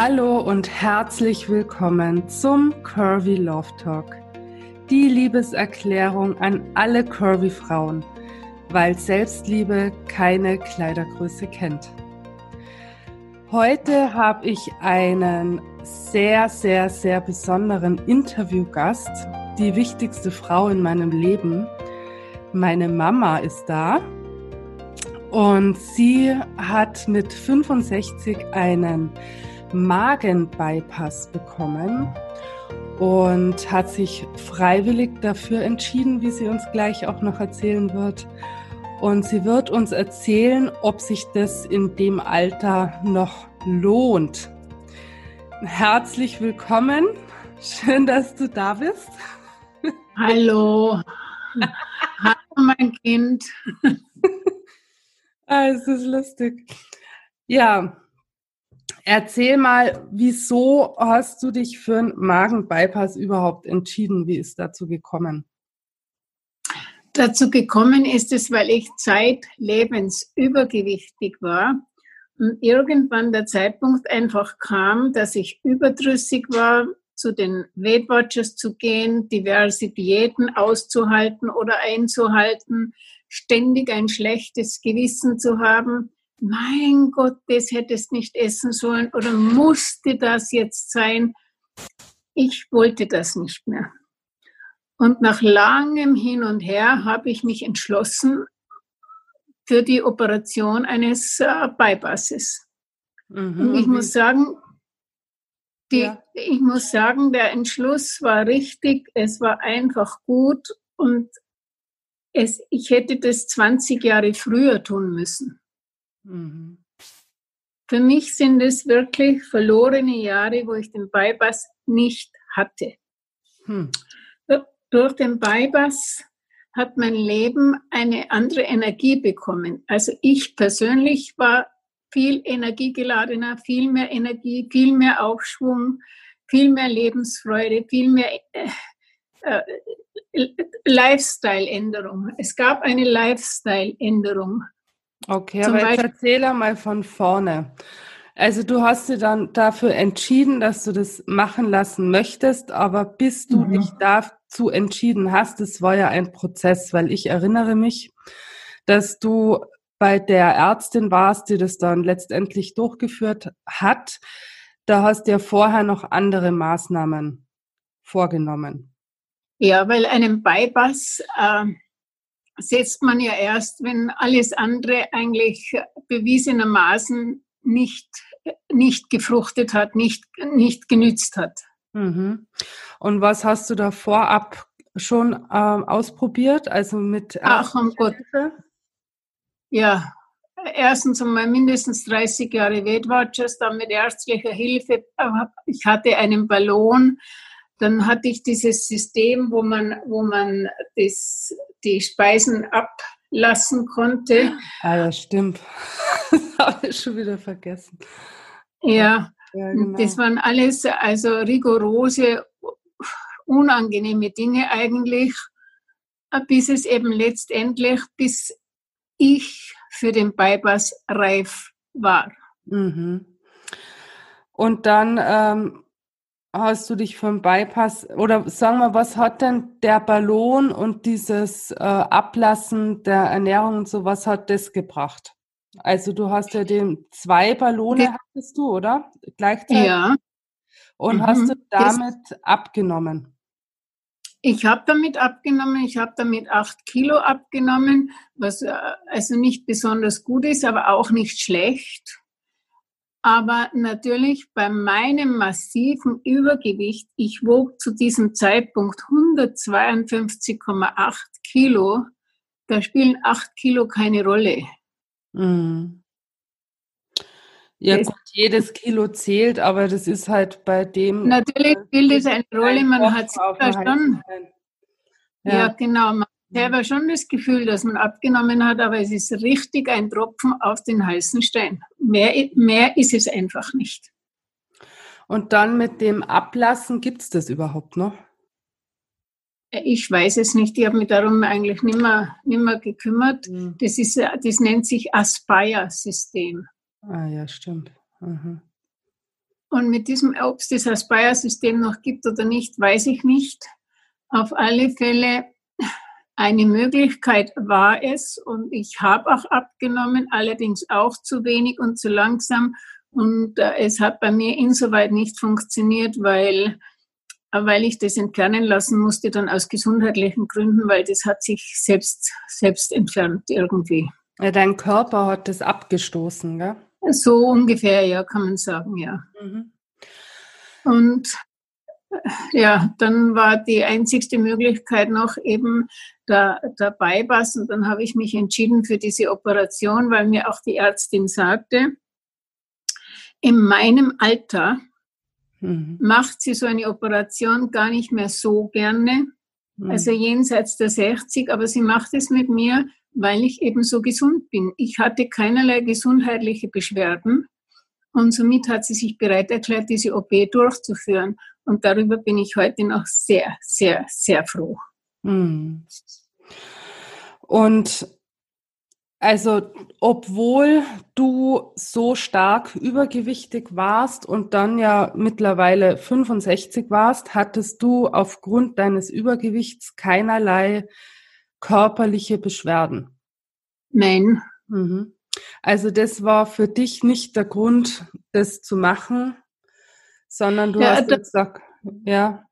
Hallo und herzlich willkommen zum Curvy Love Talk. Die Liebeserklärung an alle Curvy Frauen, weil Selbstliebe keine Kleidergröße kennt. Heute habe ich einen sehr, sehr, sehr besonderen Interviewgast, die wichtigste Frau in meinem Leben. Meine Mama ist da und sie hat mit 65 einen Magenbypass bekommen und hat sich freiwillig dafür entschieden, wie sie uns gleich auch noch erzählen wird. Und sie wird uns erzählen, ob sich das in dem Alter noch lohnt. Herzlich willkommen. Schön, dass du da bist. Hallo. Hallo, mein Kind. ah, es ist lustig. Ja, Erzähl mal, wieso hast du dich für einen Magenbypass überhaupt entschieden? Wie ist dazu gekommen? Dazu gekommen ist es, weil ich zeitlebens übergewichtig war und irgendwann der Zeitpunkt einfach kam, dass ich überdrüssig war, zu den Weight Watchers zu gehen, diverse Diäten auszuhalten oder einzuhalten, ständig ein schlechtes Gewissen zu haben mein Gott, das hättest nicht essen sollen oder musste das jetzt sein? Ich wollte das nicht mehr. Und nach langem Hin und Her habe ich mich entschlossen für die Operation eines äh, Bypasses. Mhm. Und ich muss sagen, die, ja. ich muss sagen, der Entschluss war richtig, es war einfach gut und es, ich hätte das 20 Jahre früher tun müssen. Mhm. Für mich sind es wirklich verlorene Jahre, wo ich den Bypass nicht hatte. Hm. Durch den Bypass hat mein Leben eine andere Energie bekommen. Also ich persönlich war viel energiegeladener, viel mehr Energie, viel mehr Aufschwung, viel mehr Lebensfreude, viel mehr äh, äh, Lifestyle-Änderung. Es gab eine Lifestyle-Änderung. Okay, Zum aber jetzt erzähl mal von vorne. Also du hast dir dann dafür entschieden, dass du das machen lassen möchtest, aber bis du mhm. dich dazu entschieden hast, das war ja ein Prozess, weil ich erinnere mich, dass du bei der Ärztin warst, die das dann letztendlich durchgeführt hat. Da hast du ja vorher noch andere Maßnahmen vorgenommen. Ja, weil einem Bypass äh, setzt man ja erst, wenn alles andere eigentlich bewiesenermaßen nicht, nicht gefruchtet hat, nicht, nicht genützt hat. Mhm. Und was hast du da vorab schon ähm, ausprobiert? Also mit Ach, um Gott. Ja, erstens einmal mindestens 30 Jahre Weight Watchers, dann mit ärztlicher Hilfe. Ich hatte einen Ballon, dann hatte ich dieses System, wo man, wo man das, die Speisen ablassen konnte. Ah ja, stimmt. Das habe ich schon wieder vergessen. Ja, ja genau. das waren alles also rigorose, unangenehme Dinge eigentlich, bis es eben letztendlich, bis ich für den Bypass reif war. Mhm. Und dann ähm, hast du dich vom Bypass oder sagen wir, was hat denn der Ballon und dieses äh, Ablassen der Ernährung und so, was hat das gebracht? Also du hast ja den zwei Ballone ja. hattest du, oder? Gleichzeitig. Ja. Und mhm. hast du damit das, abgenommen? Ich habe damit abgenommen, ich habe damit acht Kilo abgenommen, was äh, also nicht besonders gut ist, aber auch nicht schlecht. Aber natürlich bei meinem massiven Übergewicht, ich wog zu diesem Zeitpunkt 152,8 Kilo, da spielen 8 Kilo keine Rolle. Mhm. Ja, gut, jedes Kilo zählt, aber das ist halt bei dem. Natürlich äh, spielt es eine Rolle, man hat selber schon. Ja. ja. genau. Man selber schon das Gefühl, dass man abgenommen hat, aber es ist richtig ein Tropfen auf den heißen Stein. Mehr, mehr ist es einfach nicht. Und dann mit dem Ablassen, gibt es das überhaupt noch? Ich weiß es nicht, ich habe mich darum eigentlich nicht mehr gekümmert. Mhm. Das, ist, das nennt sich Aspire-System. Ah ja, stimmt. Mhm. Und mit diesem, ob es das Aspire-System noch gibt oder nicht, weiß ich nicht. Auf alle Fälle eine Möglichkeit war es und ich habe auch abgenommen, allerdings auch zu wenig und zu langsam. Und äh, es hat bei mir insoweit nicht funktioniert, weil, weil ich das entfernen lassen musste, dann aus gesundheitlichen Gründen, weil das hat sich selbst, selbst entfernt irgendwie. Ja, dein Körper hat das abgestoßen, gell? So ungefähr, ja, kann man sagen, ja. Mhm. Und ja, dann war die einzigste Möglichkeit noch eben der, der Bypass und dann habe ich mich entschieden für diese Operation, weil mir auch die Ärztin sagte, in meinem Alter mhm. macht sie so eine Operation gar nicht mehr so gerne, mhm. also jenseits der 60, aber sie macht es mit mir, weil ich eben so gesund bin. Ich hatte keinerlei gesundheitliche Beschwerden und somit hat sie sich bereit erklärt, diese OP durchzuführen. Und darüber bin ich heute noch sehr, sehr, sehr froh. Hm. Und also, obwohl du so stark übergewichtig warst und dann ja mittlerweile 65 warst, hattest du aufgrund deines Übergewichts keinerlei körperliche Beschwerden? Nein. Mhm. Also das war für dich nicht der Grund, das zu machen, sondern du ja, hast der, gesagt, ja.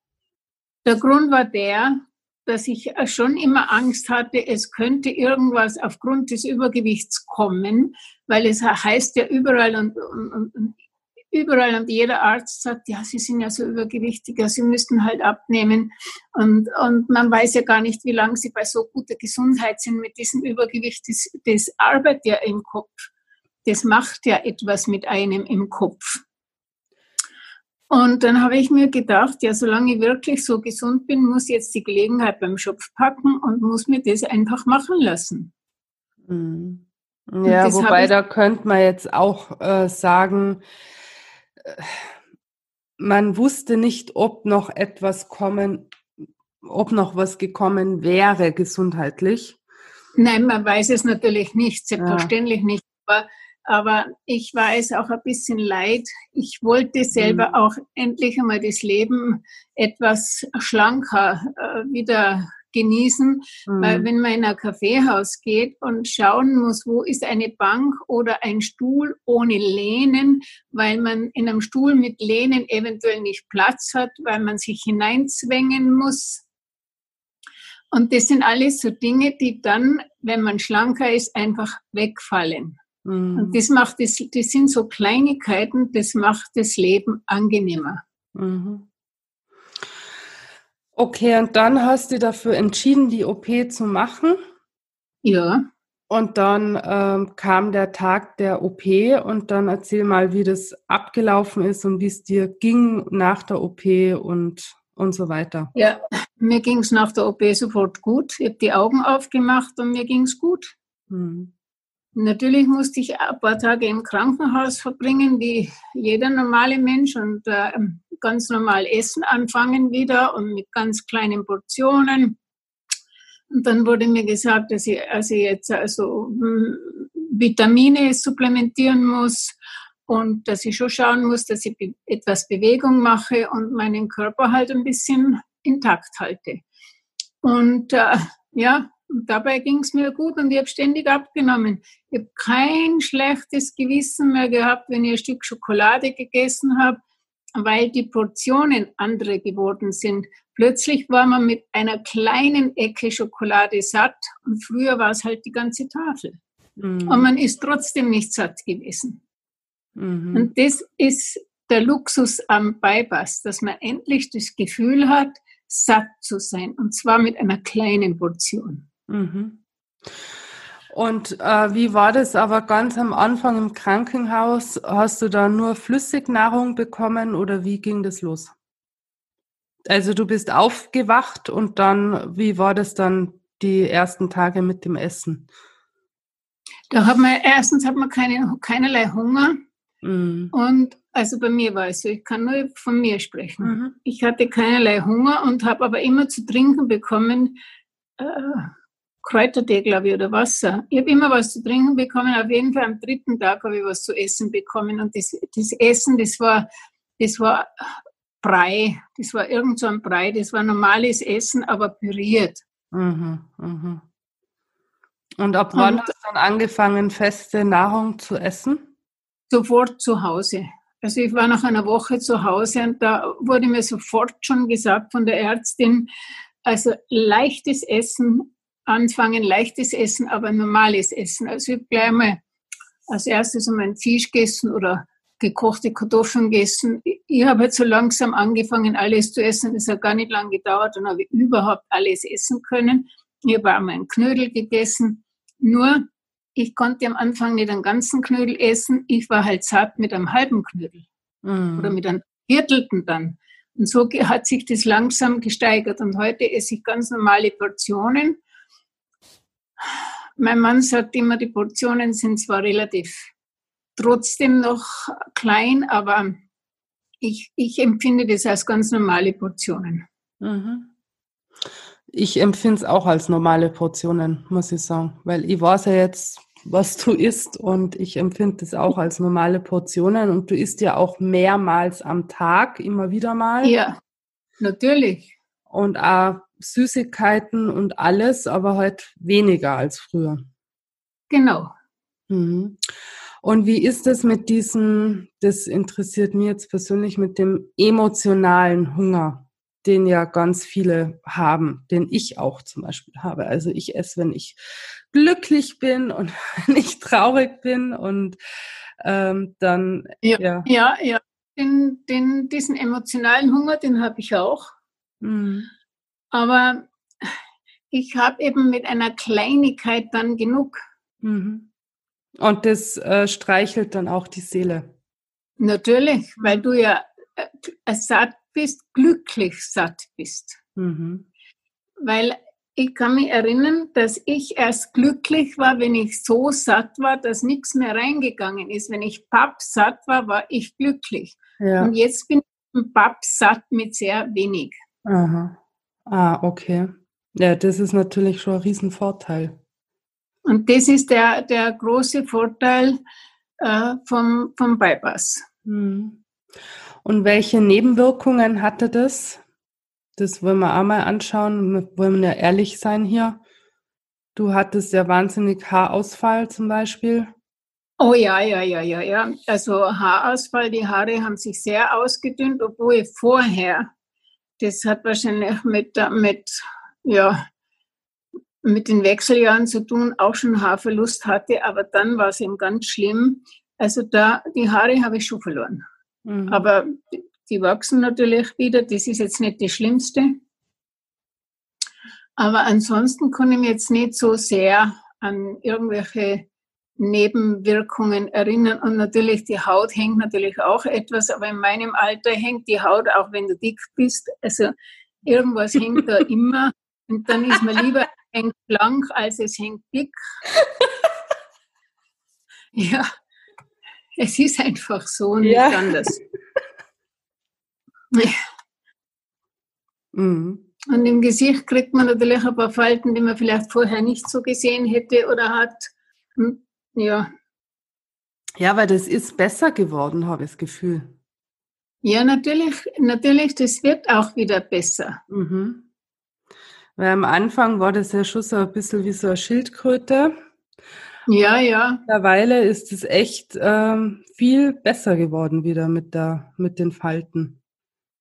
Der Grund war der, dass ich schon immer Angst hatte, es könnte irgendwas aufgrund des Übergewichts kommen, weil es heißt ja überall und, und, und überall und jeder Arzt sagt, ja, Sie sind ja so übergewichtig, ja, Sie müssten halt abnehmen. Und, und man weiß ja gar nicht, wie lange Sie bei so guter Gesundheit sind mit diesem Übergewicht. Das, das arbeitet ja im Kopf. Das macht ja etwas mit einem im Kopf. Und dann habe ich mir gedacht, ja, solange ich wirklich so gesund bin, muss ich jetzt die Gelegenheit beim Schopf packen und muss mir das einfach machen lassen. Mhm. Ja, wobei da könnte man jetzt auch äh, sagen, man wusste nicht, ob noch etwas kommen, ob noch was gekommen wäre gesundheitlich. Nein, man weiß es natürlich nicht, selbstverständlich ja. nicht. Aber aber ich war es auch ein bisschen leid. Ich wollte selber mhm. auch endlich einmal das Leben etwas schlanker äh, wieder genießen, mhm. weil wenn man in ein Kaffeehaus geht und schauen muss, wo ist eine Bank oder ein Stuhl ohne Lehnen, weil man in einem Stuhl mit Lehnen eventuell nicht Platz hat, weil man sich hineinzwängen muss. Und das sind alles so Dinge, die dann, wenn man schlanker ist, einfach wegfallen. Mhm. Und das macht das, das sind so Kleinigkeiten, das macht das Leben angenehmer. Mhm. Okay, und dann hast du dafür entschieden, die OP zu machen? Ja. Und dann ähm, kam der Tag der OP und dann erzähl mal, wie das abgelaufen ist und wie es dir ging nach der OP und, und so weiter. Ja, mir ging es nach der OP sofort gut. Ich habe die Augen aufgemacht und mir ging es gut. Hm. Natürlich musste ich ein paar Tage im Krankenhaus verbringen, wie jeder normale Mensch und äh, ganz normal essen anfangen wieder und mit ganz kleinen Portionen. Und dann wurde mir gesagt, dass ich also jetzt also hm, Vitamine supplementieren muss und dass ich schon schauen muss, dass ich etwas Bewegung mache und meinen Körper halt ein bisschen intakt halte. Und äh, ja, und dabei ging es mir gut und ich habe ständig abgenommen. Ich habe kein schlechtes Gewissen mehr gehabt, wenn ich ein Stück Schokolade gegessen habe, weil die Portionen andere geworden sind. Plötzlich war man mit einer kleinen Ecke Schokolade satt und früher war es halt die ganze Tafel. Mhm. Und man ist trotzdem nicht satt gewesen. Mhm. Und das ist der Luxus am Bypass, dass man endlich das Gefühl hat, satt zu sein und zwar mit einer kleinen Portion. Mhm. Und äh, wie war das aber ganz am Anfang im Krankenhaus? Hast du da nur Flüssignahrung bekommen oder wie ging das los? Also du bist aufgewacht und dann, wie war das dann die ersten Tage mit dem Essen? Da hat man erstens hat man keine, keinerlei Hunger. Mhm. Und also bei mir war es so, ich kann nur von mir sprechen. Mhm. Ich hatte keinerlei Hunger und habe aber immer zu trinken bekommen. Äh, Kräutertee, glaube ich, oder Wasser. Ich habe immer was zu trinken bekommen. Auf jeden Fall am dritten Tag habe ich was zu essen bekommen. Und das, das Essen, das war das war Brei. Das war irgend so ein Brei. Das war normales Essen, aber püriert. Mhm, mh. Und ab wann hast du dann angefangen, feste Nahrung zu essen? Sofort zu Hause. Also ich war nach einer Woche zu Hause und da wurde mir sofort schon gesagt von der Ärztin, also leichtes Essen, anfangen leichtes Essen, aber normales Essen. Also ich gleich mal als erstes um einen Fisch gegessen oder gekochte Kartoffeln gegessen. Ich habe jetzt so langsam angefangen, alles zu essen. Das hat gar nicht lange gedauert. Dann habe ich überhaupt alles essen können. Ich habe auch mal einen Knödel gegessen. Nur, ich konnte am Anfang nicht einen ganzen Knödel essen. Ich war halt satt mit einem halben Knödel. Mhm. Oder mit einem Viertelten dann. Und so hat sich das langsam gesteigert. Und heute esse ich ganz normale Portionen. Mein Mann sagt immer, die Portionen sind zwar relativ trotzdem noch klein, aber ich, ich empfinde das als ganz normale Portionen. Mhm. Ich empfinde es auch als normale Portionen, muss ich sagen, weil ich weiß ja jetzt, was du isst und ich empfinde es auch als normale Portionen und du isst ja auch mehrmals am Tag, immer wieder mal. Ja, natürlich. Und auch Süßigkeiten und alles, aber halt weniger als früher. Genau. Mhm. Und wie ist es mit diesem, das interessiert mich jetzt persönlich, mit dem emotionalen Hunger, den ja ganz viele haben, den ich auch zum Beispiel habe. Also ich esse, wenn ich glücklich bin und wenn ich traurig bin und ähm, dann. Ja, ja, ja. ja. Den, den, diesen emotionalen Hunger, den habe ich auch. Mhm. Aber ich habe eben mit einer Kleinigkeit dann genug. Mhm. Und das äh, streichelt dann auch die Seele. Natürlich, weil du ja äh, satt bist, glücklich satt bist. Mhm. Weil ich kann mich erinnern, dass ich erst glücklich war, wenn ich so satt war, dass nichts mehr reingegangen ist. Wenn ich pappsatt war, war ich glücklich. Ja. Und jetzt bin ich pappsatt mit sehr wenig. Aha. Ah, okay. Ja, das ist natürlich schon ein Riesenvorteil. Und das ist der, der große Vorteil äh, vom, vom Bypass. Hm. Und welche Nebenwirkungen hatte das? Das wollen wir auch mal anschauen. Wir wollen ja ehrlich sein hier. Du hattest ja wahnsinnig Haarausfall zum Beispiel. Oh ja, ja, ja, ja, ja. Also Haarausfall, die Haare haben sich sehr ausgedünnt, obwohl vorher, das hat wahrscheinlich mit, mit ja, mit den Wechseljahren zu tun, auch schon Haarverlust hatte, aber dann war es eben ganz schlimm. Also da, die Haare habe ich schon verloren. Mhm. Aber die wachsen natürlich wieder, das ist jetzt nicht das Schlimmste. Aber ansonsten kann ich mich jetzt nicht so sehr an irgendwelche Nebenwirkungen erinnern. Und natürlich, die Haut hängt natürlich auch etwas, aber in meinem Alter hängt die Haut, auch wenn du dick bist. Also irgendwas hängt da immer. Und dann ist mir lieber hängt blank, als es hängt dick. ja, es ist einfach so und ja. nicht anders. mhm. Und im Gesicht kriegt man natürlich ein paar Falten, die man vielleicht vorher nicht so gesehen hätte oder hat. Hm, ja. Ja, weil das ist besser geworden, habe ich das Gefühl. Ja, natürlich, natürlich, das wird auch wieder besser. Mhm. Weil am Anfang war das ja schon so ein bisschen wie so eine Schildkröte. Ja, ja. Mittlerweile ist es echt ähm, viel besser geworden wieder mit, der, mit den Falten.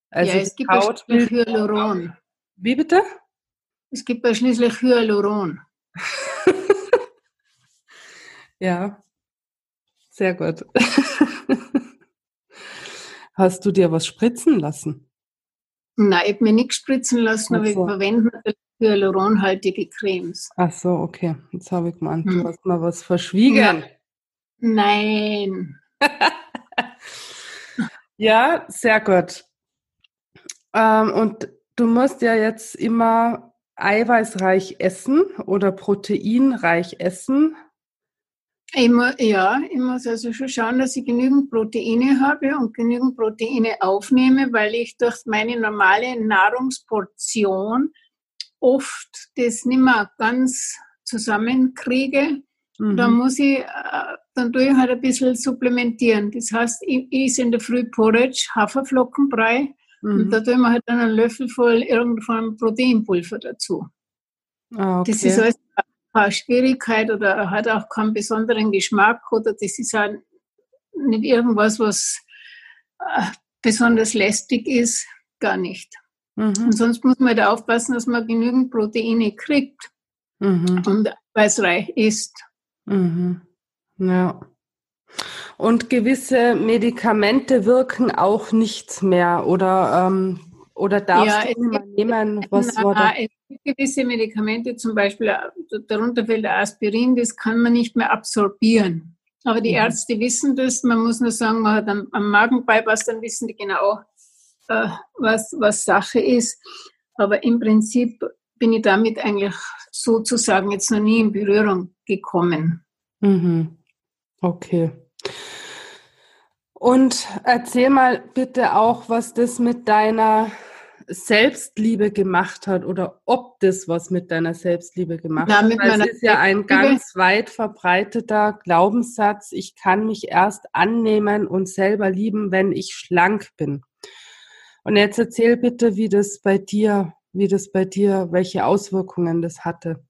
Also ja, es gibt Haut Hyaluron. Wie bitte? Es gibt ja schließlich Hyaluron. ja, sehr gut. Hast du dir was spritzen lassen? Nein, ich habe mir nichts spritzen lassen, aber so. ich verwende natürlich hyaluronhaltige Cremes. Ach so, okay. Jetzt habe ich gemeint, hm. du hast mal was verschwiegen. Nein. ja, sehr gut. Ähm, und du musst ja jetzt immer eiweißreich essen oder proteinreich essen. Ich ja, ich muss also schon schauen, dass ich genügend Proteine habe und genügend Proteine aufnehme, weil ich durch meine normale Nahrungsportion oft das nicht mehr ganz zusammenkriege. Mhm. Da muss ich äh, dann tue ich halt ein bisschen supplementieren. Das heißt, ich esse in der Früh Porridge, Haferflockenbrei mhm. und da tue ich mir halt dann einen Löffel voll irgendeinem Proteinpulver dazu. Ah, okay. Das ist alles keine Schwierigkeit oder hat auch keinen besonderen Geschmack oder das ist halt nicht irgendwas, was äh, besonders lästig ist, gar nicht. Mhm. Und sonst muss man halt aufpassen, dass man genügend Proteine kriegt mhm. und eiweißreich isst. Mhm. Ja. Und gewisse Medikamente wirken auch nicht mehr oder, ähm, oder darfst ja, du mal nehmen? Was war da? Es gewisse Medikamente, zum Beispiel, darunter fällt der Aspirin, das kann man nicht mehr absorbieren. Aber die mhm. Ärzte wissen das, man muss nur sagen, man hat am, am Magenbypass, dann wissen die genau, äh, was, was Sache ist. Aber im Prinzip bin ich damit eigentlich sozusagen jetzt noch nie in Berührung gekommen. Mhm. Okay. Und erzähl mal bitte auch, was das mit deiner Selbstliebe gemacht hat oder ob das was mit deiner Selbstliebe gemacht Na, hat. Es ist ja ein ganz weit verbreiteter Glaubenssatz, ich kann mich erst annehmen und selber lieben, wenn ich schlank bin. Und jetzt erzähl bitte, wie das bei dir, wie das bei dir, welche Auswirkungen das hatte.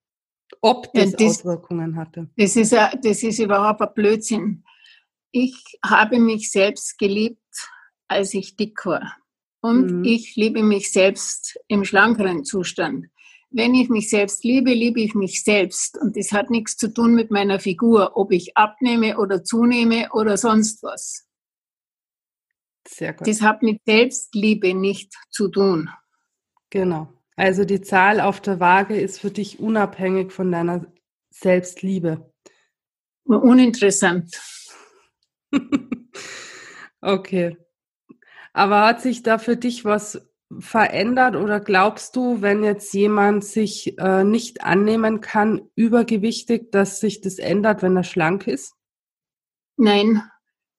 Ob das, ja, das Auswirkungen hatte. Das ist, das ist überhaupt ein Blödsinn. Ich habe mich selbst geliebt, als ich dick war. Und mhm. ich liebe mich selbst im schlankeren Zustand. Wenn ich mich selbst liebe, liebe ich mich selbst. Und das hat nichts zu tun mit meiner Figur, ob ich abnehme oder zunehme oder sonst was. Sehr gut. Das hat mit Selbstliebe nicht zu tun. Genau. Also die Zahl auf der Waage ist für dich unabhängig von deiner Selbstliebe. Uninteressant. okay. Aber hat sich da für dich was verändert oder glaubst du, wenn jetzt jemand sich äh, nicht annehmen kann, übergewichtig, dass sich das ändert, wenn er schlank ist? Nein,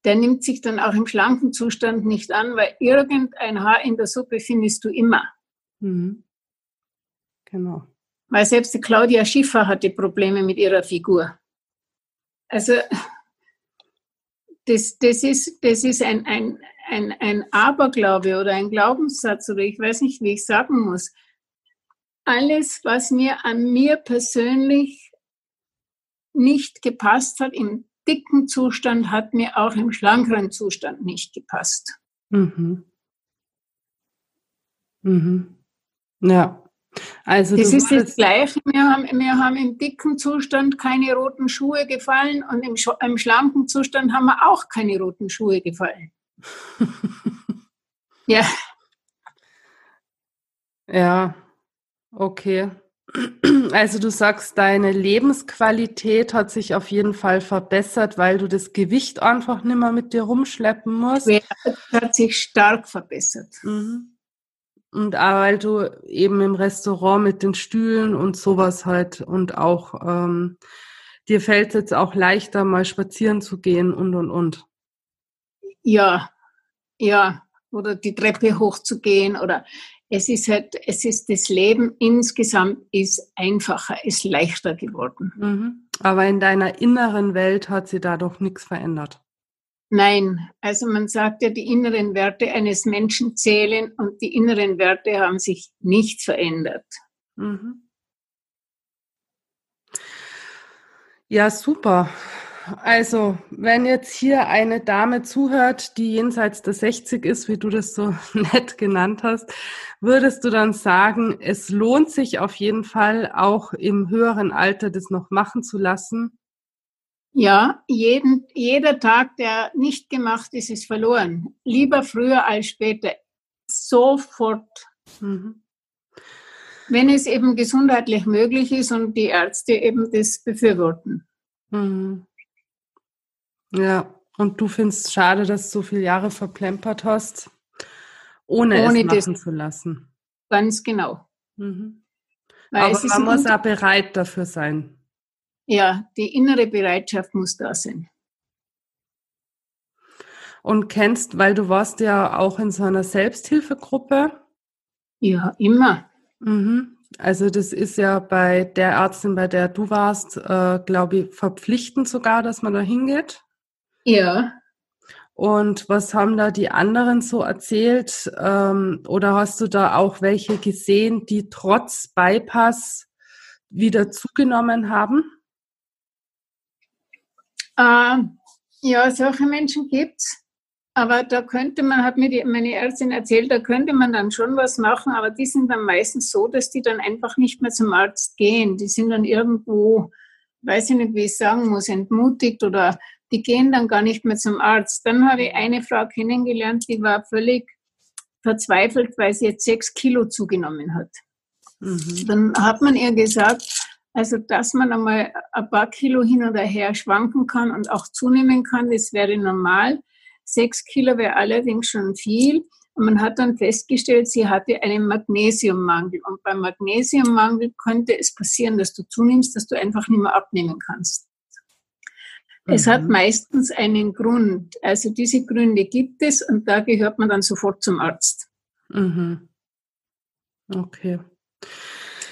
der nimmt sich dann auch im schlanken Zustand nicht an, weil irgendein Haar in der Suppe findest du immer. Mhm. Genau. Weil selbst die Claudia Schiffer hatte Probleme mit ihrer Figur. Also das, das ist, das ist ein, ein, ein, ein Aberglaube oder ein Glaubenssatz oder ich weiß nicht, wie ich sagen muss. Alles, was mir an mir persönlich nicht gepasst hat, im dicken Zustand hat mir auch im schlankeren Zustand nicht gepasst. Mhm. Mhm. Ja. Also das ist das Gleiche. Wir haben, wir haben im dicken Zustand keine roten Schuhe gefallen und im, im schlanken Zustand haben wir auch keine roten Schuhe gefallen. ja. Ja, okay. Also du sagst, deine Lebensqualität hat sich auf jeden Fall verbessert, weil du das Gewicht einfach nicht mehr mit dir rumschleppen musst. Ja, hat sich stark verbessert. Mhm. Und auch weil du eben im Restaurant mit den Stühlen und sowas halt und auch ähm, dir fällt es jetzt auch leichter, mal spazieren zu gehen und und und. Ja, ja, oder die Treppe hochzugehen oder es ist halt, es ist das Leben insgesamt ist einfacher, ist leichter geworden. Mhm. Aber in deiner inneren Welt hat sich dadurch nichts verändert. Nein, also man sagt ja, die inneren Werte eines Menschen zählen und die inneren Werte haben sich nicht verändert. Mhm. Ja, super. Also, wenn jetzt hier eine Dame zuhört, die jenseits der 60 ist, wie du das so nett genannt hast, würdest du dann sagen, es lohnt sich auf jeden Fall auch im höheren Alter das noch machen zu lassen? Ja, jeden, jeder Tag, der nicht gemacht ist, ist verloren. Lieber früher als später. Sofort. Mhm. Wenn es eben gesundheitlich möglich ist und die Ärzte eben das befürworten. Mhm. Ja, und du findest schade, dass du so viele Jahre verplempert hast, ohne, ohne es machen zu lassen. Ganz genau. Mhm. Aber man muss auch bereit dafür sein. Ja, die innere Bereitschaft muss da sein. Und kennst, weil du warst ja auch in so einer Selbsthilfegruppe. Ja, immer. Mhm. Also das ist ja bei der Ärztin, bei der du warst, äh, glaube ich, verpflichtend sogar, dass man da hingeht. Ja. Und was haben da die anderen so erzählt? Ähm, oder hast du da auch welche gesehen, die trotz Bypass wieder zugenommen haben? Äh, ja, solche Menschen gibt's. Aber da könnte man, hat mir die, meine Ärztin erzählt, da könnte man dann schon was machen, aber die sind dann meistens so, dass die dann einfach nicht mehr zum Arzt gehen. Die sind dann irgendwo, weiß ich nicht, wie ich sagen muss, entmutigt oder die gehen dann gar nicht mehr zum Arzt. Dann habe ich eine Frau kennengelernt, die war völlig verzweifelt, weil sie jetzt sechs Kilo zugenommen hat. Mhm. Dann hat man ihr gesagt, also dass man einmal ein paar Kilo hin oder her schwanken kann und auch zunehmen kann, das wäre normal. Sechs Kilo wäre allerdings schon viel. Und man hat dann festgestellt, sie hatte einen Magnesiummangel. Und beim Magnesiummangel könnte es passieren, dass du zunimmst, dass du einfach nicht mehr abnehmen kannst. Mhm. Es hat mhm. meistens einen Grund. Also diese Gründe gibt es und da gehört man dann sofort zum Arzt. Mhm. Okay.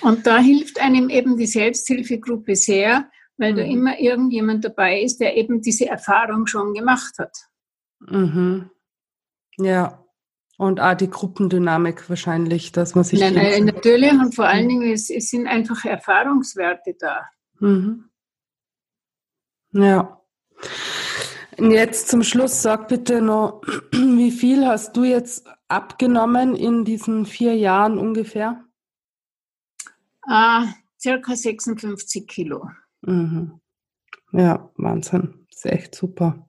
Und da hilft einem eben die Selbsthilfegruppe sehr, weil mhm. da immer irgendjemand dabei ist, der eben diese Erfahrung schon gemacht hat. Mhm. Ja. Und auch die Gruppendynamik wahrscheinlich, dass man sich. Nein, nein natürlich und vor allen. Dingen, es, es sind einfach Erfahrungswerte da. Mhm. Ja. Und jetzt zum Schluss sag bitte noch, wie viel hast du jetzt abgenommen in diesen vier Jahren ungefähr? Ah, circa 56 Kilo. Mhm. Ja, Wahnsinn. Ist echt super.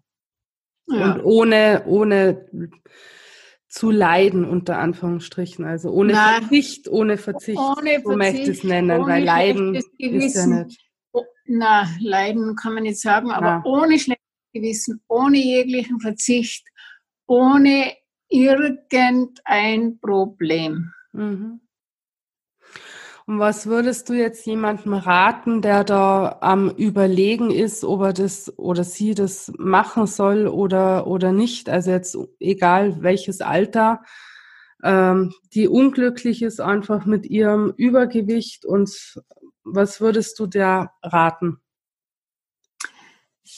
Ja. Und ohne, ohne zu leiden, unter Anführungsstrichen. Also ohne Nein. Verzicht, ohne Verzicht. Ohne so möchte ich es nennen, weil Leiden ist ja nicht. Na, Leiden kann man nicht sagen, aber ja. ohne schlechtes Gewissen, ohne jeglichen Verzicht, ohne irgendein Problem. Mhm. Und was würdest du jetzt jemandem raten, der da am Überlegen ist, ob er das oder sie das machen soll oder, oder nicht? Also jetzt egal welches Alter, ähm, die unglücklich ist einfach mit ihrem Übergewicht und was würdest du der raten?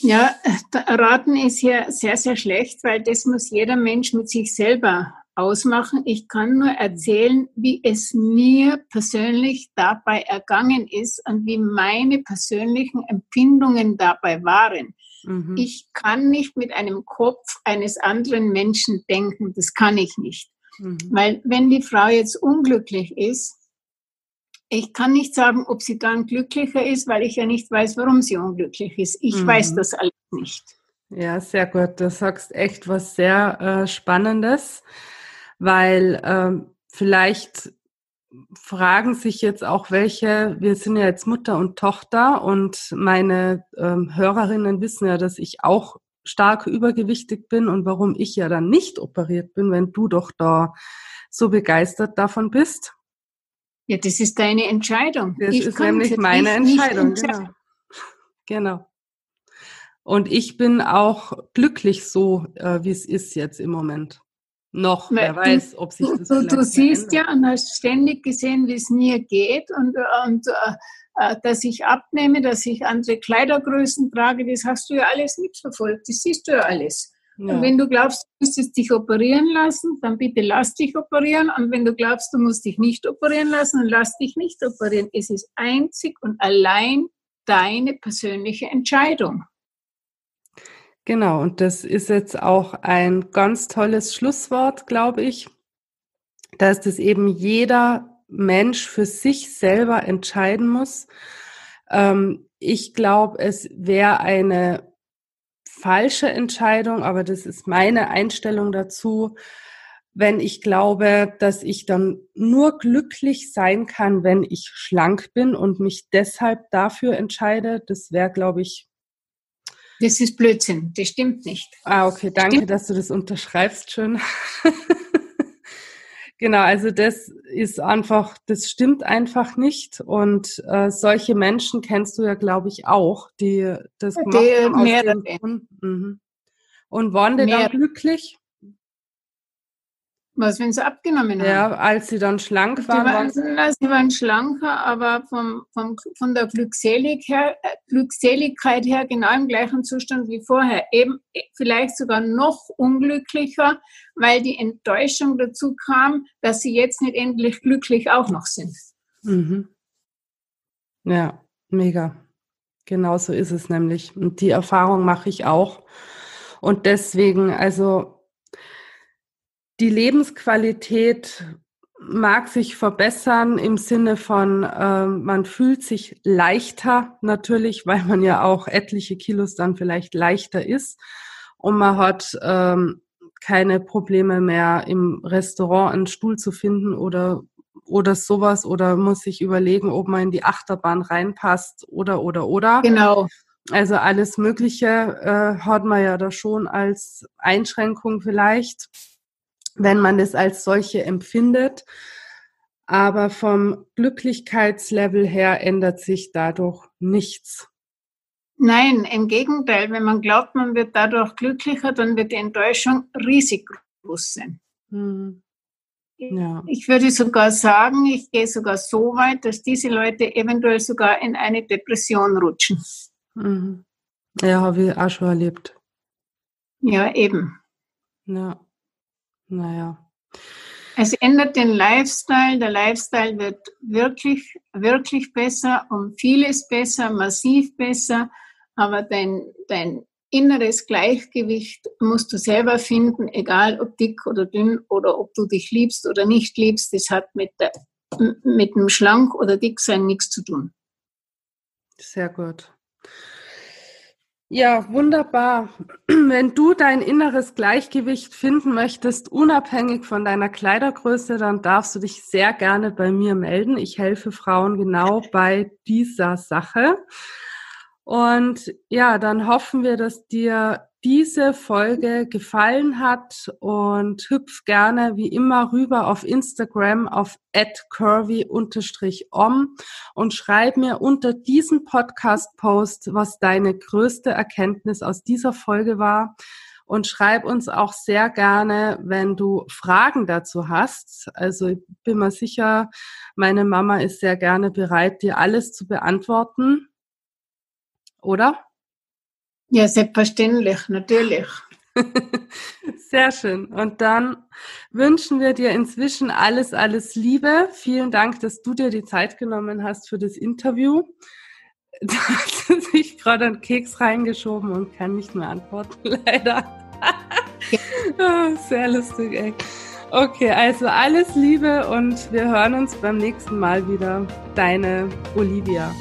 Ja, raten ist ja sehr, sehr schlecht, weil das muss jeder Mensch mit sich selber ausmachen. Ich kann nur erzählen, wie es mir persönlich dabei ergangen ist und wie meine persönlichen Empfindungen dabei waren. Mhm. Ich kann nicht mit einem Kopf eines anderen Menschen denken. Das kann ich nicht. Mhm. Weil wenn die Frau jetzt unglücklich ist, ich kann nicht sagen, ob sie dann glücklicher ist, weil ich ja nicht weiß, warum sie unglücklich ist. Ich mhm. weiß das alles nicht. Ja, sehr gut. Du sagst echt was sehr äh, Spannendes weil ähm, vielleicht fragen sich jetzt auch welche, wir sind ja jetzt Mutter und Tochter und meine ähm, Hörerinnen wissen ja, dass ich auch stark übergewichtig bin und warum ich ja dann nicht operiert bin, wenn du doch da so begeistert davon bist. Ja, das ist deine Entscheidung. Das ich ist nämlich meine Entscheidung, genau. Genau. Und ich bin auch glücklich so, äh, wie es ist jetzt im Moment. Noch, wer du, weiß, ob sich das Du, du siehst ja und hast ständig gesehen, wie es mir geht und, und äh, äh, dass ich abnehme, dass ich andere Kleidergrößen trage, das hast du ja alles mitverfolgt, das siehst du ja alles. Ja. Und wenn du glaubst, du müsstest dich operieren lassen, dann bitte lass dich operieren. Und wenn du glaubst, du musst dich nicht operieren lassen, dann lass dich nicht operieren. Es ist einzig und allein deine persönliche Entscheidung. Genau, und das ist jetzt auch ein ganz tolles Schlusswort, glaube ich, dass das eben jeder Mensch für sich selber entscheiden muss. Ähm, ich glaube, es wäre eine falsche Entscheidung, aber das ist meine Einstellung dazu, wenn ich glaube, dass ich dann nur glücklich sein kann, wenn ich schlank bin und mich deshalb dafür entscheide. Das wäre, glaube ich, das ist Blödsinn, das stimmt nicht. Ah, okay, danke, stimmt. dass du das unterschreibst schon. genau, also das ist einfach, das stimmt einfach nicht. Und äh, solche Menschen kennst du ja, glaube ich, auch, die das die gemacht haben. Mhm. Und waren die dann glücklich? Was, wenn sie abgenommen haben? Ja, als sie dann schlank waren. waren na, sie waren schlanker, aber vom, vom, von der Glückselig her, äh, Glückseligkeit her genau im gleichen Zustand wie vorher. Eben äh, vielleicht sogar noch unglücklicher, weil die Enttäuschung dazu kam, dass sie jetzt nicht endlich glücklich auch noch sind. Mhm. Ja, mega. Genau so ist es nämlich. Und die Erfahrung mache ich auch. Und deswegen, also die Lebensqualität mag sich verbessern im Sinne von, äh, man fühlt sich leichter natürlich, weil man ja auch etliche Kilos dann vielleicht leichter ist und man hat ähm, keine Probleme mehr im Restaurant einen Stuhl zu finden oder oder sowas oder muss sich überlegen, ob man in die Achterbahn reinpasst oder oder oder. Genau. Also alles Mögliche äh, hat man ja da schon als Einschränkung vielleicht wenn man es als solche empfindet. Aber vom Glücklichkeitslevel her ändert sich dadurch nichts. Nein, im Gegenteil, wenn man glaubt, man wird dadurch glücklicher, dann wird die Enttäuschung riesig groß sein. Hm. Ja. Ich würde sogar sagen, ich gehe sogar so weit, dass diese Leute eventuell sogar in eine Depression rutschen. Mhm. Ja, habe ich auch schon erlebt. Ja, eben. Ja. Naja. Es ändert den Lifestyle. Der Lifestyle wird wirklich, wirklich besser, um vieles besser, massiv besser. Aber dein, dein inneres Gleichgewicht musst du selber finden, egal ob dick oder dünn oder ob du dich liebst oder nicht liebst. Das hat mit, der, mit dem Schlank oder Dicksein nichts zu tun. Sehr gut. Ja, wunderbar. Wenn du dein inneres Gleichgewicht finden möchtest, unabhängig von deiner Kleidergröße, dann darfst du dich sehr gerne bei mir melden. Ich helfe Frauen genau bei dieser Sache. Und ja, dann hoffen wir, dass dir diese Folge gefallen hat und hüpf gerne wie immer rüber auf Instagram auf curvy-om und schreib mir unter diesem Podcast-Post, was deine größte Erkenntnis aus dieser Folge war. Und schreib uns auch sehr gerne, wenn du Fragen dazu hast. Also ich bin mir sicher, meine Mama ist sehr gerne bereit, dir alles zu beantworten. Oder? Ja, selbstverständlich, natürlich. Sehr schön. Und dann wünschen wir dir inzwischen alles, alles Liebe. Vielen Dank, dass du dir die Zeit genommen hast für das Interview. Da hat sich gerade einen Keks reingeschoben und kann nicht mehr antworten, leider. Ah, sehr lustig, ey. Okay, also alles Liebe und wir hören uns beim nächsten Mal wieder. Deine Olivia.